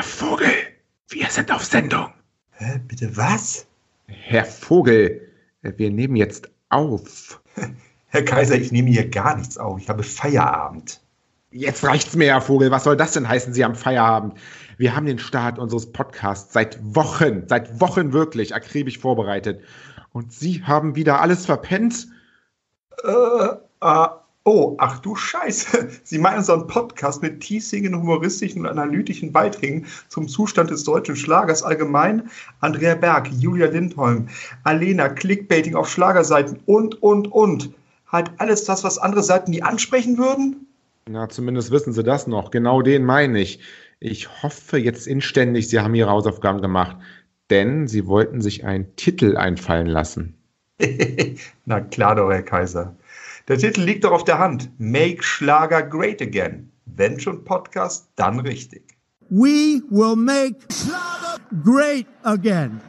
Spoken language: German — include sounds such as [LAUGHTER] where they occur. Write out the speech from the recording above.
Herr Vogel, wir sind auf Sendung. Hä, bitte was? Herr Vogel, wir nehmen jetzt auf. [LAUGHS] Herr Kaiser, ich nehme hier gar nichts auf. Ich habe Feierabend. Jetzt reicht's mir, Herr Vogel. Was soll das denn heißen, Sie haben Feierabend? Wir haben den Start unseres Podcasts seit Wochen, seit Wochen wirklich akribisch vorbereitet. Und Sie haben wieder alles verpennt? Äh, äh, oh, ach du Scheiße. [LAUGHS] Sie meinen unseren Podcast mit tiefsinnigen, humoristischen und analytischen Beiträgen zum Zustand des deutschen Schlagers allgemein? Andrea Berg, Julia Lindholm, Alena, Clickbaiting auf Schlagerseiten und, und, und. Halt alles das, was andere Seiten nie ansprechen würden? Na, zumindest wissen Sie das noch. Genau den meine ich. Ich hoffe jetzt inständig, Sie haben Ihre Hausaufgaben gemacht, denn Sie wollten sich einen Titel einfallen lassen. [LAUGHS] Na klar doch, Herr Kaiser. Der Titel liegt doch auf der Hand. Make Schlager Great Again. Wenn schon Podcast, dann richtig. We will make Schlager great again.